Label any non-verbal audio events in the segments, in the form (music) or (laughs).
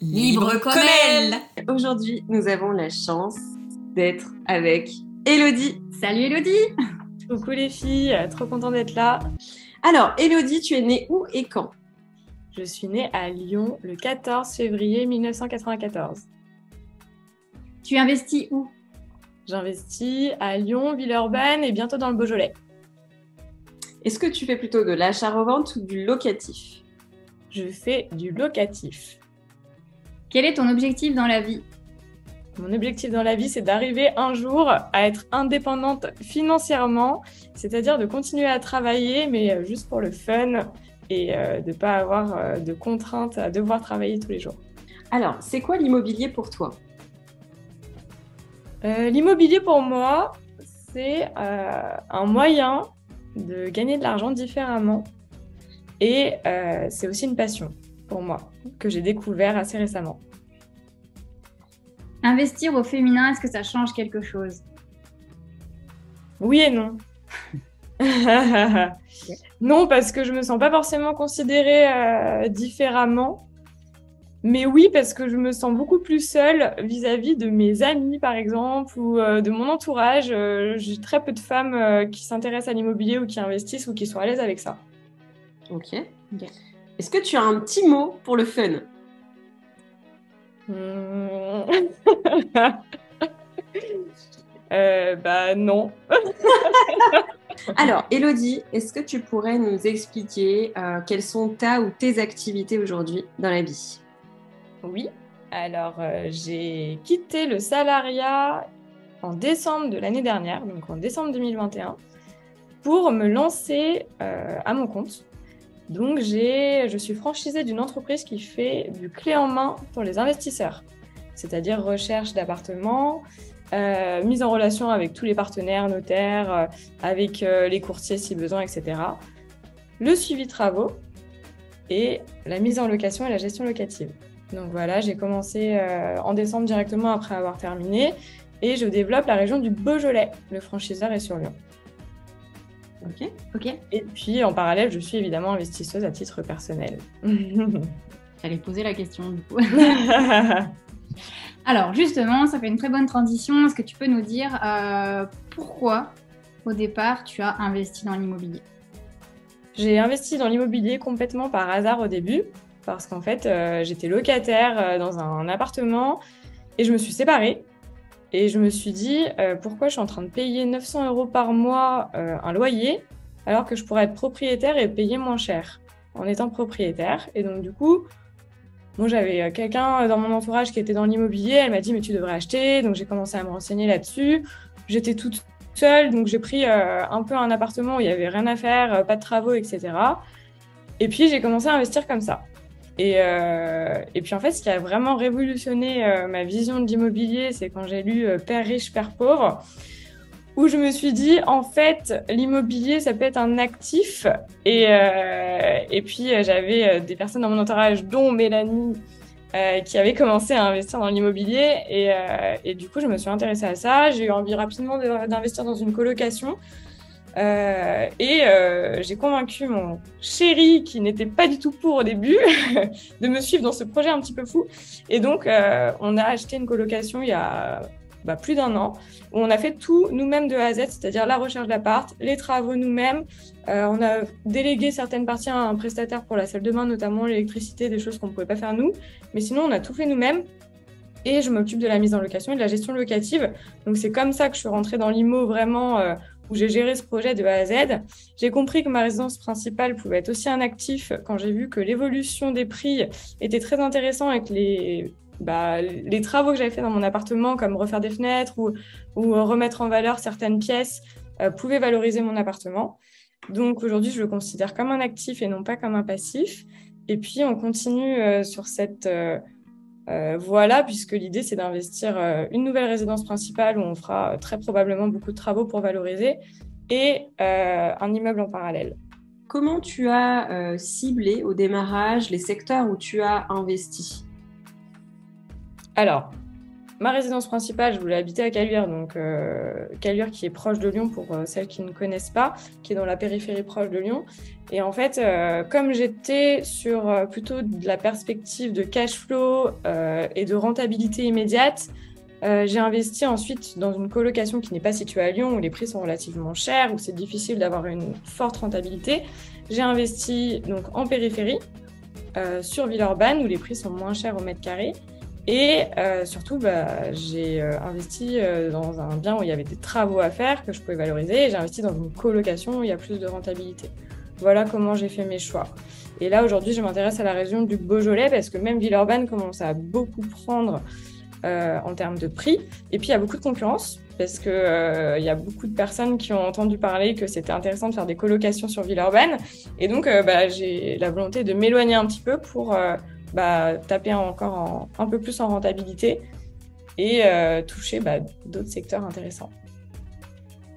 libre comme elle. Aujourd'hui, nous avons la chance d'être avec Elodie. Salut Elodie (laughs) Coucou les filles, trop content d'être là. Alors, Elodie, tu es née où et quand? Je suis née à Lyon le 14 février 1994. Tu investis où? J'investis à Lyon, Villeurbanne et bientôt dans le Beaujolais. Est-ce que tu fais plutôt de l'achat-revente ou du locatif? Je fais du locatif. Quel est ton objectif dans la vie? Mon objectif dans la vie, c'est d'arriver un jour à être indépendante financièrement, c'est-à-dire de continuer à travailler, mais euh, juste pour le fun et euh, de ne pas avoir euh, de contraintes à devoir travailler tous les jours. Alors, c'est quoi l'immobilier pour toi? L'immobilier pour moi, c'est un moyen de gagner de l'argent différemment et c'est aussi une passion pour moi, que j'ai découvert assez récemment. Investir au féminin, est-ce que ça change quelque chose? Oui et non. (laughs) non, parce que je me sens pas forcément considérée euh, différemment. Mais oui, parce que je me sens beaucoup plus seule vis-à-vis de mes amis, par exemple, ou euh, de mon entourage. Euh, j'ai très peu de femmes qui s'intéressent à l'immobilier ou qui investissent ou qui sont à l'aise avec ça. Ok. okay. Est-ce que tu as un petit mot pour le fun? (laughs) euh, Bah non. (laughs) Alors, Elodie, est-ce que tu pourrais nous expliquer euh, quelles sont ta ou tes activités aujourd'hui dans la vie? Oui. Alors, euh, j'ai quitté le salariat en décembre de l'année dernière, donc en décembre 2021, pour me lancer à mon compte. Donc, je suis franchisée d'une entreprise qui fait du clé en main pour les investisseurs, c'est-à-dire recherche d'appartements, euh, mise en relation avec tous les partenaires, notaires, euh, avec les courtiers si besoin, etc. Le suivi de travaux et la mise en location et la gestion locative. Donc voilà, j'ai commencé en décembre directement après avoir terminé et je développe la région du Beaujolais. Le franchiseur est sur Lyon. Ok. Ok. Et puis en parallèle, je suis évidemment investisseuse à titre personnel. (laughs) J'allais poser la question du coup. (laughs) Alors justement, ça fait une très bonne transition. Est-ce que tu peux nous dire euh, pourquoi au départ tu as investi dans l'immobilier? J'ai investi dans l'immobilier complètement par hasard au début parce qu'en fait euh, j'étais locataire euh, dans un appartement et je me suis séparée et je me suis dit, euh, pourquoi je suis en train de payer 900 euros par mois euh, un loyer alors que je pourrais être propriétaire et payer moins cher en étant propriétaire. Et donc, du coup, moi, j'avais euh, quelqu'un dans mon entourage qui était dans l'immobilier. Elle m'a dit, mais tu devrais acheter. Donc, j'ai commencé à me renseigner là-dessus. J'étais toute seule, donc j'ai pris un peu un appartement où il n'y avait rien à faire, pas de travaux, etc. Et puis, j'ai commencé à investir comme ça. Et, euh, et, puis en fait, ce qui a vraiment révolutionné euh, ma vision de l'immobilier, c'est quand j'ai lu euh, Père riche, Père pauvre, où je me suis dit, en fait, l'immobilier, ça peut être un actif. Et, et puis j'avais des personnes dans mon entourage, dont Mélanie, qui avait commencé à investir dans l'immobilier. Et, et, du coup, je me suis intéressée à ça. J'ai eu envie rapidement d'investir dans une colocation. Euh, et euh, j'ai convaincu mon chéri, qui n'était pas du tout pour au début, (laughs) de me suivre dans ce projet un petit peu fou. Et donc, euh, on a acheté une colocation il y a bah, plus d'un an, où on a fait tout nous-mêmes de A à Z, c'est-à-dire la recherche d'appart, les travaux nous-mêmes. on a délégué certaines parties à un prestataire pour la salle de bain, notamment l'électricité, des choses qu'on ne pouvait pas faire nous. Mais sinon, on a tout fait nous-mêmes et je m'occupe de la mise en location et de la gestion locative. Donc c'est comme ça que je suis rentrée dans l'IMO vraiment où j'ai géré ce projet de A à Z. J'ai compris que ma résidence principale pouvait être aussi un actif quand j'ai vu que l'évolution des prix était très intéressante et que les, bah, les travaux que j'avais fait dans mon appartement, comme refaire des fenêtres ou, remettre en valeur certaines pièces, euh, pouvaient valoriser mon appartement. Donc aujourd'hui, je le considère comme un actif et non pas comme un passif. Et puis, on continue euh, sur cette... Euh, euh, voilà, puisque l'idée c'est d'investir euh, une nouvelle résidence principale où on fera euh, très probablement beaucoup de travaux pour valoriser et un immeuble en parallèle. Comment tu as ciblé au démarrage les secteurs où tu as investi? Alors, ma résidence principale, je voulais habiter à Caluire, donc Caluire qui est proche de Lyon pour celles qui ne connaissent pas, qui est dans la périphérie proche de Lyon. Et en fait, euh, comme j'étais sur euh, plutôt de la perspective de cash flow euh, et de rentabilité immédiate, j'ai investi ensuite dans une colocation qui n'est pas située à Lyon, où les prix sont relativement chers, où c'est difficile d'avoir une forte rentabilité. J'ai investi donc en périphérie, sur Villeurbanne, où les prix sont moins chers au mètre carré. Et surtout, bah, j'ai investi dans un bien où il y avait des travaux à faire que je pouvais valoriser. J'ai investi dans une colocation où il y a plus de rentabilité. Voilà comment j'ai fait mes choix. Et là, aujourd'hui, je m'intéresse à la région du Beaujolais parce que même Villeurbanne commence à beaucoup prendre euh, en termes de prix. Et puis, il y a beaucoup de concurrence parce qu'il euh, y a beaucoup de personnes qui ont entendu parler que c'était intéressant de faire des colocations sur Villeurbanne. Et donc, euh, bah, j'ai la volonté de m'éloigner un petit peu pour bah, taper encore un peu plus en rentabilité et toucher bah, d'autres secteurs intéressants.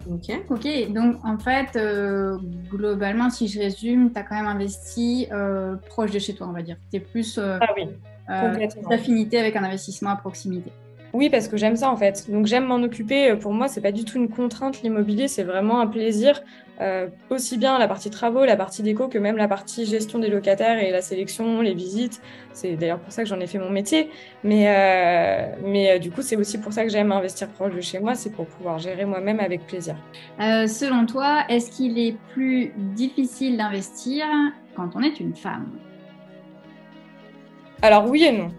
Ok. Ok, donc en fait, euh, globalement, si je résume, tu as quand même investi euh, proche de chez toi, on va dire. Tu es plus euh, ah oui, d'affinité avec un investissement à proximité. Oui, parce que j'aime ça en fait. Donc j'aime m'en occuper. Pour moi, c'est pas du tout une contrainte l'immobilier, c'est vraiment un plaisir. Euh, aussi bien la partie travaux, la partie déco que même la partie gestion des locataires et la sélection, les visites. C'est d'ailleurs pour ça que j'en ai fait mon métier. Mais, euh, mais euh, du coup, c'est aussi pour ça que j'aime investir proche de chez moi, c'est pour pouvoir gérer moi-même avec plaisir. selon toi, est-ce qu'il est plus difficile d'investir quand on est une femme? Alors oui et non.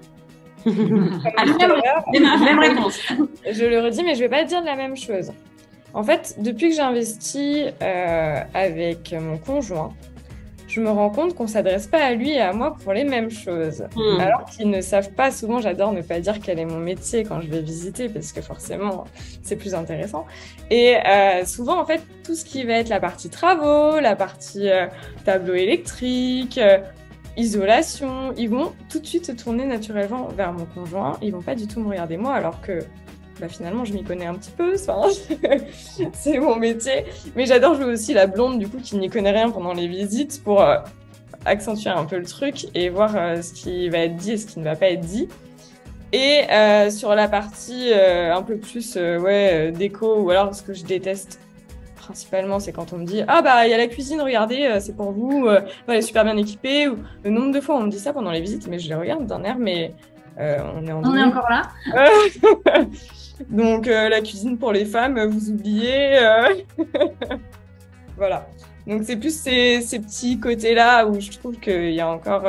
Même réponse. Je le redis, mais je vais pas dire la même chose. En fait, depuis que j'ai investi euh, avec mon conjoint, je me rends compte qu'on s'adresse pas à lui et à moi pour les mêmes choses. Hmm. Alors qu'ils ne savent pas, souvent j'adore ne pas dire quel est mon métier quand je vais visiter parce que forcément c'est plus intéressant. Et euh, souvent en fait tout ce qui va être la partie travaux, la partie euh, tableau électrique, euh, isolation, ils vont tout de suite se tourner naturellement vers mon conjoint, ils vont pas du tout me regarder moi alors que bah, finalement je m'y connais un petit peu, (laughs) c'est mon métier. Mais j'adore jouer aussi la blonde du coup qui n'y connaît rien pendant les visites pour euh, accentuer un peu le truc et voir euh, ce qui va être dit et ce qui ne va pas être dit. Et euh, sur la partie un peu plus déco ou alors ce que je déteste principalement c'est quand on me dit ah bah il y a la cuisine regardez euh, c'est pour vous euh, elle est super bien équipée ou le nombre de fois on me dit ça pendant les visites mais je les regarde d'un air mais euh, on est en On est 2000. encore là (laughs) Donc la cuisine pour les femmes, vous oubliez. (laughs) voilà. Donc c'est plus ces, ces petits côtés-là où je trouve qu'il y a encore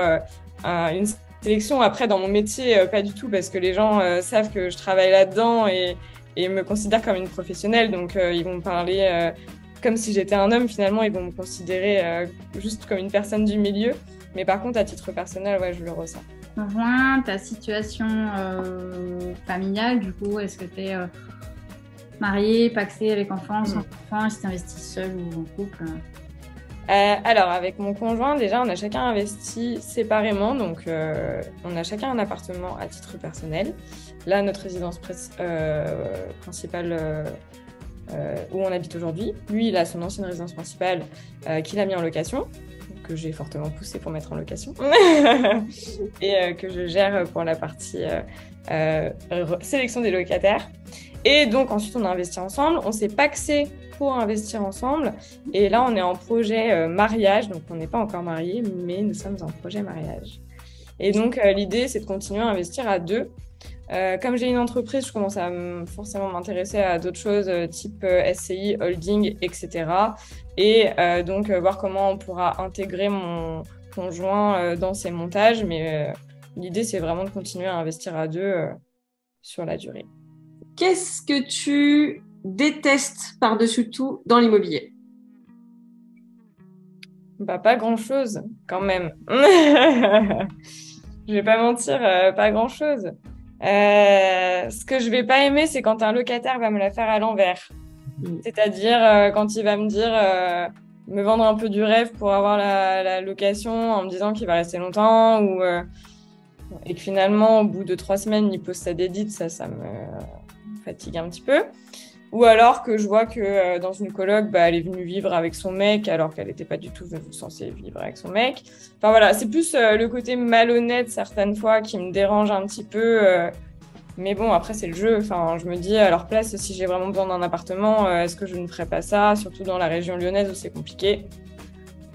un- une sélection. Après, dans mon métier, pas du tout, parce que les gens savent que je travaille là-dedans et, et me considèrent comme une professionnelle. Donc euh, ils vont me parler euh, comme si j'étais un homme. Finalement, ils vont me considérer euh, juste comme une personne du milieu. Mais par contre, à titre personnel, ouais, je le ressens. Conjoint, ta situation familiale, du coup, est-ce que tu es marié, paxé, avec enfant, sans enfant, si tu investis seul ou en couple Euh, alors, avec mon conjoint, déjà, on a chacun investi séparément. Donc, euh, on a chacun un appartement à titre personnel. Là, notre résidence euh, principale où on habite aujourd'hui. Lui, il a son ancienne résidence principale qu'il a mis en location, que j'ai fortement poussé pour mettre en location, (laughs) et que je gère pour la partie sélection des locataires. Et donc, ensuite, on a investi ensemble. On s'est paxé investir ensemble. Et là, on est en projet euh, mariage, donc on n'est pas encore mariés, mais nous sommes en projet mariage. Et donc, euh, l'idée, c'est de continuer à investir à deux. Euh, comme j'ai une entreprise, je commence à forcément m'intéresser à d'autres choses, type SCI, holding, etc. Et donc, voir comment on pourra intégrer mon conjoint dans ces montages. Mais l'idée, c'est vraiment de continuer à investir à deux sur la durée. Qu'est-ce que tu détestes par-dessus tout dans l'immobilier Bah, pas grand-chose, quand même. (laughs) je vais pas mentir, euh, pas grand-chose. Euh, ce que je vais pas aimer, c'est quand un locataire va me la faire à l'envers. Mm. C'est-à-dire euh, quand il va me dire, me vendre un peu du rêve pour avoir la, la location en me disant qu'il va rester longtemps ou et que finalement, au bout de trois semaines, il pose sa dédite, ça, ça me fatigue un petit peu. Ou alors que je vois que euh, dans une coloc, bah, elle est venue vivre avec son mec alors qu'elle n'était pas du tout censée vivre avec son mec. Enfin voilà, c'est plus euh, le côté malhonnête certaines fois qui me dérange un petit peu. euh, mais bon, après c'est le jeu. Enfin, je me dis à leur place, si j'ai vraiment besoin d'un appartement, est-ce que je ne ferais pas ça? Surtout dans la région lyonnaise où c'est compliqué.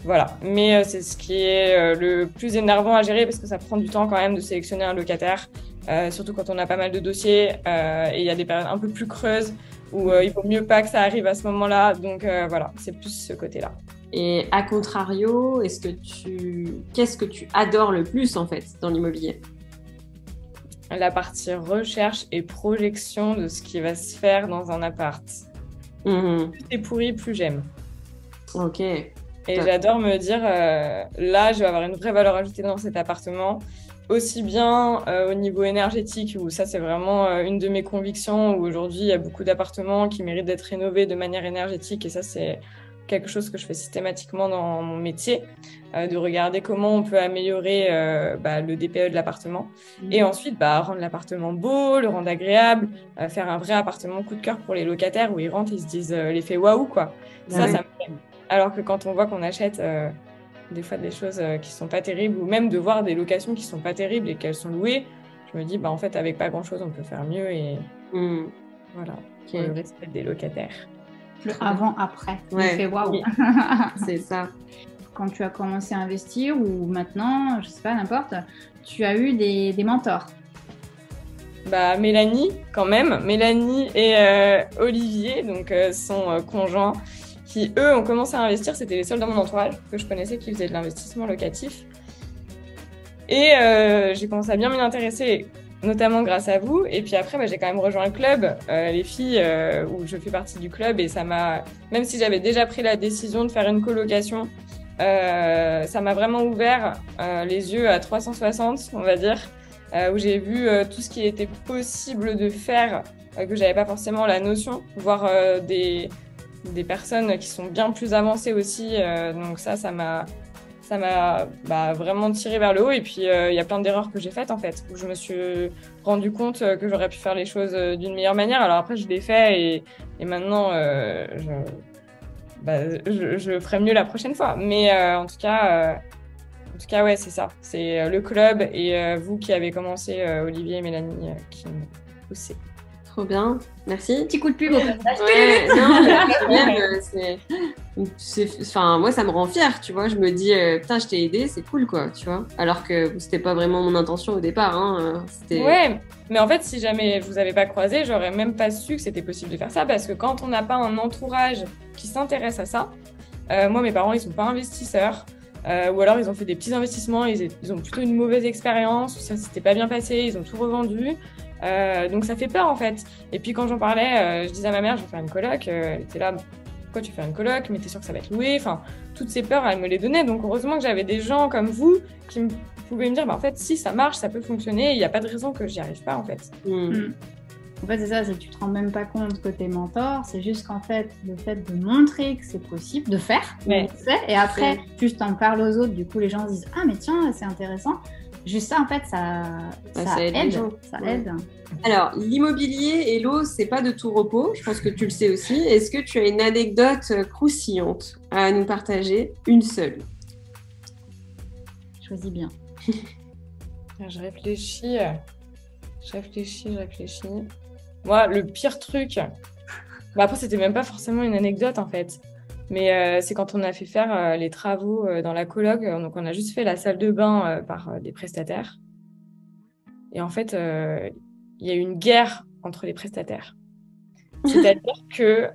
Voilà. Mais c'est ce qui est le plus énervant à gérer parce que ça prend du temps quand même de sélectionner un locataire. surtout quand on a pas mal de dossiers et il y a des périodes un peu plus creuses où euh, il vaut mieux pas que ça arrive à ce moment-là. Donc euh, voilà, c'est plus ce côté-là. Et à contrario, est-ce que tu qu'est-ce que tu adores le plus en fait dans l'immobilier? La partie recherche et projection de ce qui va se faire dans un appart. Mhm. Plus c'est pourri, plus j'aime. Ok. Et j'adore me dire, euh, là, je vais avoir une vraie valeur ajoutée dans cet appartement, aussi bien euh, au niveau énergétique, où ça, c'est vraiment euh, une de mes convictions, où aujourd'hui, il y a beaucoup d'appartements qui méritent d'être rénovés de manière énergétique, et ça, c'est quelque chose que je fais systématiquement dans mon métier, euh, de regarder comment on peut améliorer bah, le DPE de l'appartement, et ensuite, bah, rendre l'appartement beau, le rendre agréable, faire un vrai appartement coup de cœur pour les locataires, où ils rentrent, ils se disent l'effet waouh, quoi. Ça, Ouais. ça me plaît. Alors que quand on voit qu'on achète des fois des choses euh, qui sont pas terribles, ou même de voir des locations qui sont pas terribles et qu'elles sont louées, je me dis, bah en fait, avec pas grand chose, on peut faire mieux et Mhm. voilà, Ok. pour le respect des locataires. Le avant-après. Ouais. Waouh. (laughs) C'est ça. Quand tu as commencé à investir ou maintenant, je sais pas, n'importe, tu as eu des, des mentors. Bah, Mélanie, quand même, Mélanie et euh, Olivier, donc euh, son euh, conjoint, eux ont commencé à investir, c'était les seuls dans mon entourage que je connaissais qui faisaient de l'investissement locatif. Et euh, j'ai commencé à bien m'y intéresser, notamment grâce à vous. Et puis après, bah, j'ai quand même rejoint le club, euh, les filles, euh, où je fais partie du club. Et ça m'a, même si j'avais déjà pris la décision de faire une colocation, ça m'a vraiment ouvert les yeux à 360, on va dire, où j'ai vu tout ce qui était possible de faire que j'avais pas forcément la notion, voir des, des personnes qui sont bien plus avancées aussi. donc ça, ça m'a ça m'a bah, vraiment tiré vers le haut. Et puis, euh, il y a plein d'erreurs que j'ai faites, en fait, où je me suis rendu compte euh, que j'aurais pu faire les choses euh, d'une meilleure manière. Alors après, je l'ai fait et, et maintenant, je, bah, je, ferai mieux la prochaine fois. Mais en tout cas, en tout cas, ouais, c'est ça. C'est le club et vous qui avez commencé, Olivier et Mélanie, qui m'ont poussé. Trop bien, merci. Petit coup de pub au passage. Ouais, (laughs) non, (laughs) c'est, enfin, moi, ça me rend fière, tu vois. Je me dis, euh, putain, je t'ai aidé, c'est cool, quoi, tu vois. Alors que c'était pas vraiment mon intention au départ. Hein. Ouais, mais en fait, si jamais je vous avais pas croisé, j'aurais même pas su que c'était possible de faire ça parce que quand on n'a pas un entourage qui s'intéresse à ça, euh, moi, mes parents, ils sont pas investisseurs. Euh, ou alors ils ont fait des petits investissements, ils, ils ont plutôt une mauvaise expérience, ça s'était pas bien passé, ils ont tout revendu. Euh, donc ça fait peur en fait. Et puis quand j'en parlais, euh, je disais à ma mère, je vais faire une coloc. Euh, elle était là, pourquoi tu fais une coloc? Mais t'es sûr que ça va être loué? Enfin, toutes ces peurs, elle me les donnait. Donc heureusement que j'avais des gens comme vous qui pouvaient me dire, bah, en fait, si ça marche, ça peut fonctionner. Il n'y a pas de raison que j'y arrive pas en fait. Hmm. Hmm. En fait, c'est ça, c'est que tu te rends même pas compte que t'es mentor. C'est juste qu'en fait, le fait de montrer que c'est possible, de faire, ouais. et après, juste en parles aux autres, du coup, les gens se disent, ah, mais tiens, c'est intéressant. Juste ça, en fait, ça, ça, aide. Ça aide. Alors, l'immobilier et l'eau, c'est pas de tout repos. Je pense que tu le sais aussi. Est-ce que tu as une anecdote croustillante à nous partager Une seule? Choisis bien. (laughs) je réfléchis. Je réfléchis, je réfléchis. Moi, le pire truc. Bah après, c'était même pas forcément une anecdote en fait. Mais euh, c'est quand on a fait faire euh, les travaux euh, dans la coloc. Donc, on a juste fait la salle de bain par des prestataires. Et en fait, il y a eu une guerre entre les prestataires. (laughs) C'est-à-dire que,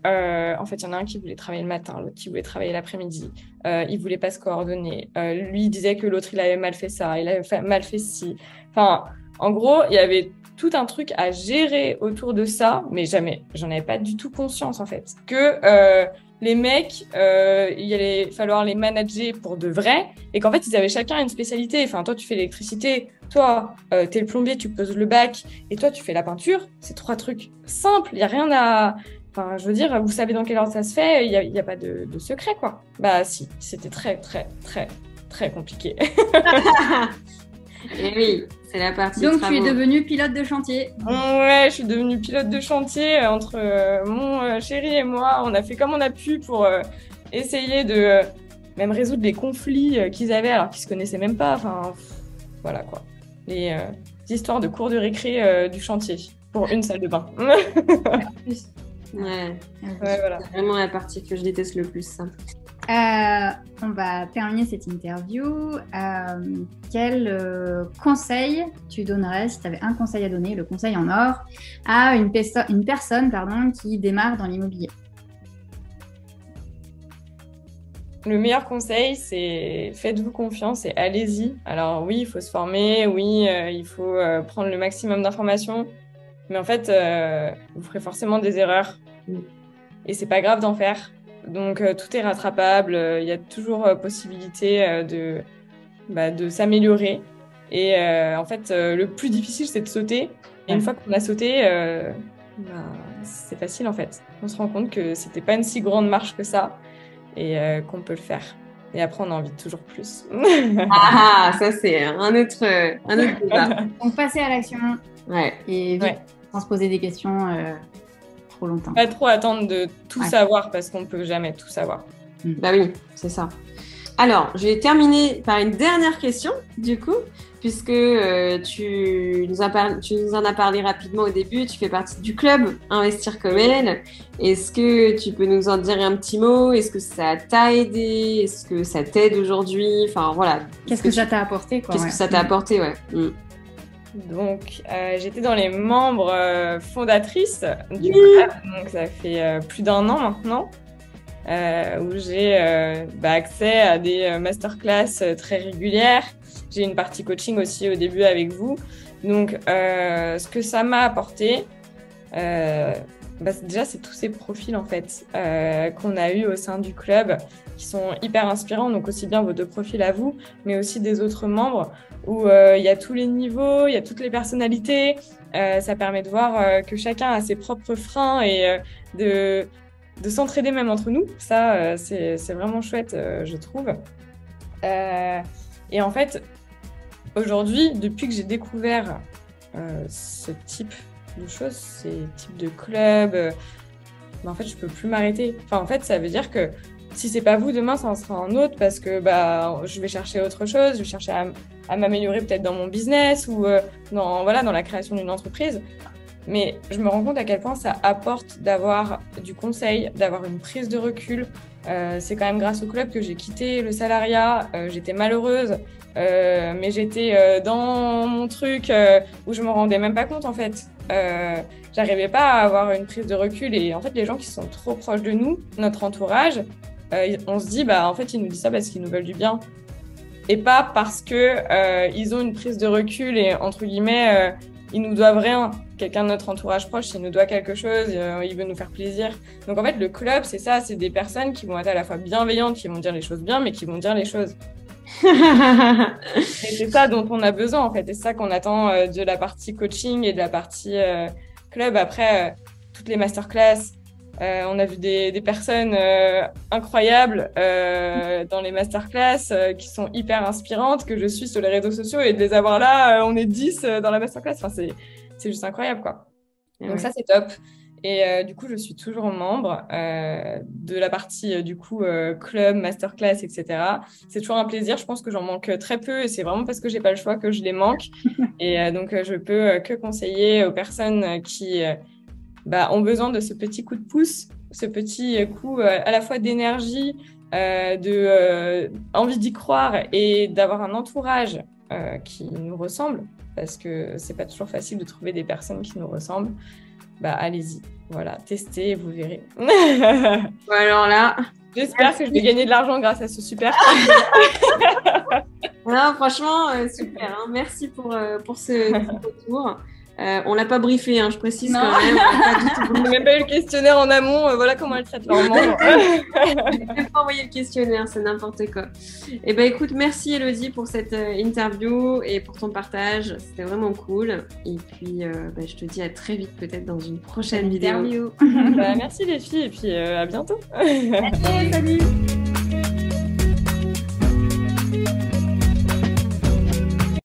en fait, il y en a un qui voulait travailler le matin, l'autre qui voulait travailler l'après-midi. Il voulait pas se coordonner. lui disait que l'autre, il avait mal fait ça, il avait mal fait ci. Enfin, en gros, il y avait tout un truc à gérer autour de ça, mais jamais, j'en avais pas du tout conscience en fait. Que les mecs, euh, il allait falloir les manager pour de vrai, et qu'en fait, ils avaient chacun une spécialité. Enfin, toi, tu fais l'électricité, toi, euh, t'es le plombier, tu poses le bac, et toi, tu fais la peinture. C'est trois trucs simples, il n'y a rien à... Enfin, je veux dire, vous savez dans quelle ordre ça se fait, il n'y a, pas de, secret, quoi. Bah si, c'était très, très, très, très compliqué. (laughs) (laughs) et oui, c'est la partie. Donc tu es devenu pilote de chantier. Ouais, je suis devenue pilote de chantier entre euh, mon euh, chéri et moi. On a fait comme on a pu pour euh, essayer de même résoudre les conflits qu'ils avaient alors qu'ils se connaissaient même pas. Enfin, voilà quoi. Les, histoires de cours de récré du chantier pour une salle de bain. (laughs) ouais. ouais voilà. C'est vraiment la partie que je déteste le plus. Euh, on va terminer cette interview. Euh, quel euh, conseil tu donnerais, si tu avais un conseil à donner, le conseil en or, à une, une personne pardon, qui démarre dans l'immobilier? Le meilleur conseil, c'est faites-vous confiance et allez-y. Alors oui, il faut se former, oui, il faut prendre le maximum d'informations, mais en fait, vous ferez forcément des erreurs. Et c'est pas grave d'en faire donc euh, tout est rattrapable, euh, il y a toujours euh, possibilité de, bah, de s'améliorer. Et en fait, le plus difficile, c'est de sauter. Et une fois qu'on a sauté, bah, c'est facile en fait. On se rend compte que c'était pas une si grande marche que ça et qu'on peut le faire. Et après, on a envie de toujours plus. ah, ça c'est un autre, un autre débat. (laughs) Donc passer à l'action. Ouais. Et vite, sans se poser des questions longtemps. Pas trop attendre de tout savoir parce qu'on peut jamais tout savoir. Mm. Bah oui, c'est ça. Alors, je vais terminer par une dernière question, du coup, puisque euh, tu, nous as tu nous en as parlé rapidement au début, tu fais partie du club Investir comme elle. Est-ce que tu peux nous en dire un petit mot? Est-ce que ça t'a aidé? Est-ce que ça t'aide aujourd'hui? Enfin, voilà. Qu'est-ce que, ça t'a apporté Qu'est-ce que ça t'a apporté, ouais. Mm. Donc, euh, j'étais dans les membres euh, fondatrices du club, donc ça fait euh, plus d'un an maintenant, où j'ai bah, accès à des masterclass très régulières. J'ai une partie coaching aussi au début avec vous. Donc, ce que ça m'a apporté, bah, déjà, c'est tous ces profils en fait qu'on a eu au sein du club qui sont hyper inspirants. Donc aussi bien vos deux profils à vous, mais aussi des autres membres où il y a tous les niveaux, il y a toutes les personnalités. ça permet de voir que chacun a ses propres freins et de de s'entraider même entre nous. Ça, euh, c'est vraiment chouette, euh, je trouve. Euh, et en fait, aujourd'hui, depuis que j'ai découvert ce type de choses, ces types de clubs, bah, en fait, je peux plus m'arrêter. Enfin, en fait, ça veut dire que si c'est pas vous, demain, ça en sera un autre parce que bah, je vais chercher autre chose, je vais chercher à, m'améliorer peut-être dans mon business ou dans, voilà, dans la création d'une entreprise. Mais je me rends compte à quel point ça apporte d'avoir du conseil, d'avoir une prise de recul. Euh, c'est quand même grâce au club que j'ai quitté le salariat. Euh, j'étais malheureuse, euh, mais j'étais dans mon truc où je me rendais même pas compte en fait. J'arrivais pas à avoir une prise de recul et en fait les gens qui sont trop proches de nous, notre entourage, on se dit bah en fait ils nous disent ça parce qu'ils nous veulent du bien et pas parce que ils ont une prise de recul et entre guillemets ils nous doivent rien. Quelqu'un de notre entourage proche, il nous doit quelque chose, euh, il veut nous faire plaisir. Donc en fait, le club, c'est ça, c'est des personnes qui vont être à la fois bienveillantes, qui vont dire les choses bien, mais qui vont dire les choses. (laughs) et c'est ça dont on a besoin en fait, et c'est ça qu'on attend euh, de la partie coaching et de la partie euh, club. Après, toutes les masterclass, on a vu des, des personnes incroyables dans les masterclass qui sont hyper inspirantes, que je suis sur les réseaux sociaux et de les avoir là, on est 10 dans la masterclass. Enfin, c'est c'est juste incroyable, quoi. Donc ça, c'est top. Et euh, du coup, je suis toujours membre euh, de la partie euh, du coup club, masterclass, etc. C'est toujours un plaisir. Je pense que j'en manque très peu et c'est vraiment parce que j'ai pas le choix que je les manque. (laughs) et donc, je peux que conseiller aux personnes qui bah, ont besoin de ce petit coup de pouce, ce petit coup à la fois d'énergie, de envie d'y croire et d'avoir un entourage qui nous ressemble parce que c'est pas toujours facile de trouver des personnes qui nous ressemblent, bah allez-y. Voilà, testez et vous verrez. (laughs) alors là. J'espère que je vais gagner de l'argent grâce à ce super. (laughs) non, franchement, euh, super. Hein. Merci pour, euh, pour ce retour. Euh, on l'a pas briefé, hein, je précise quand même. On n'a (laughs) même pas eu le questionnaire en amont. Euh, voilà comment elle traite leur (laughs) membre. même pas envoyé le questionnaire, c'est n'importe quoi. Eh ben écoute, merci Elodie pour cette euh, interview et pour ton partage. C'était vraiment cool. Et puis, bah, je te dis à très vite, peut-être dans une prochaine vidéo. (laughs) Bah, merci les filles et puis à bientôt. salut.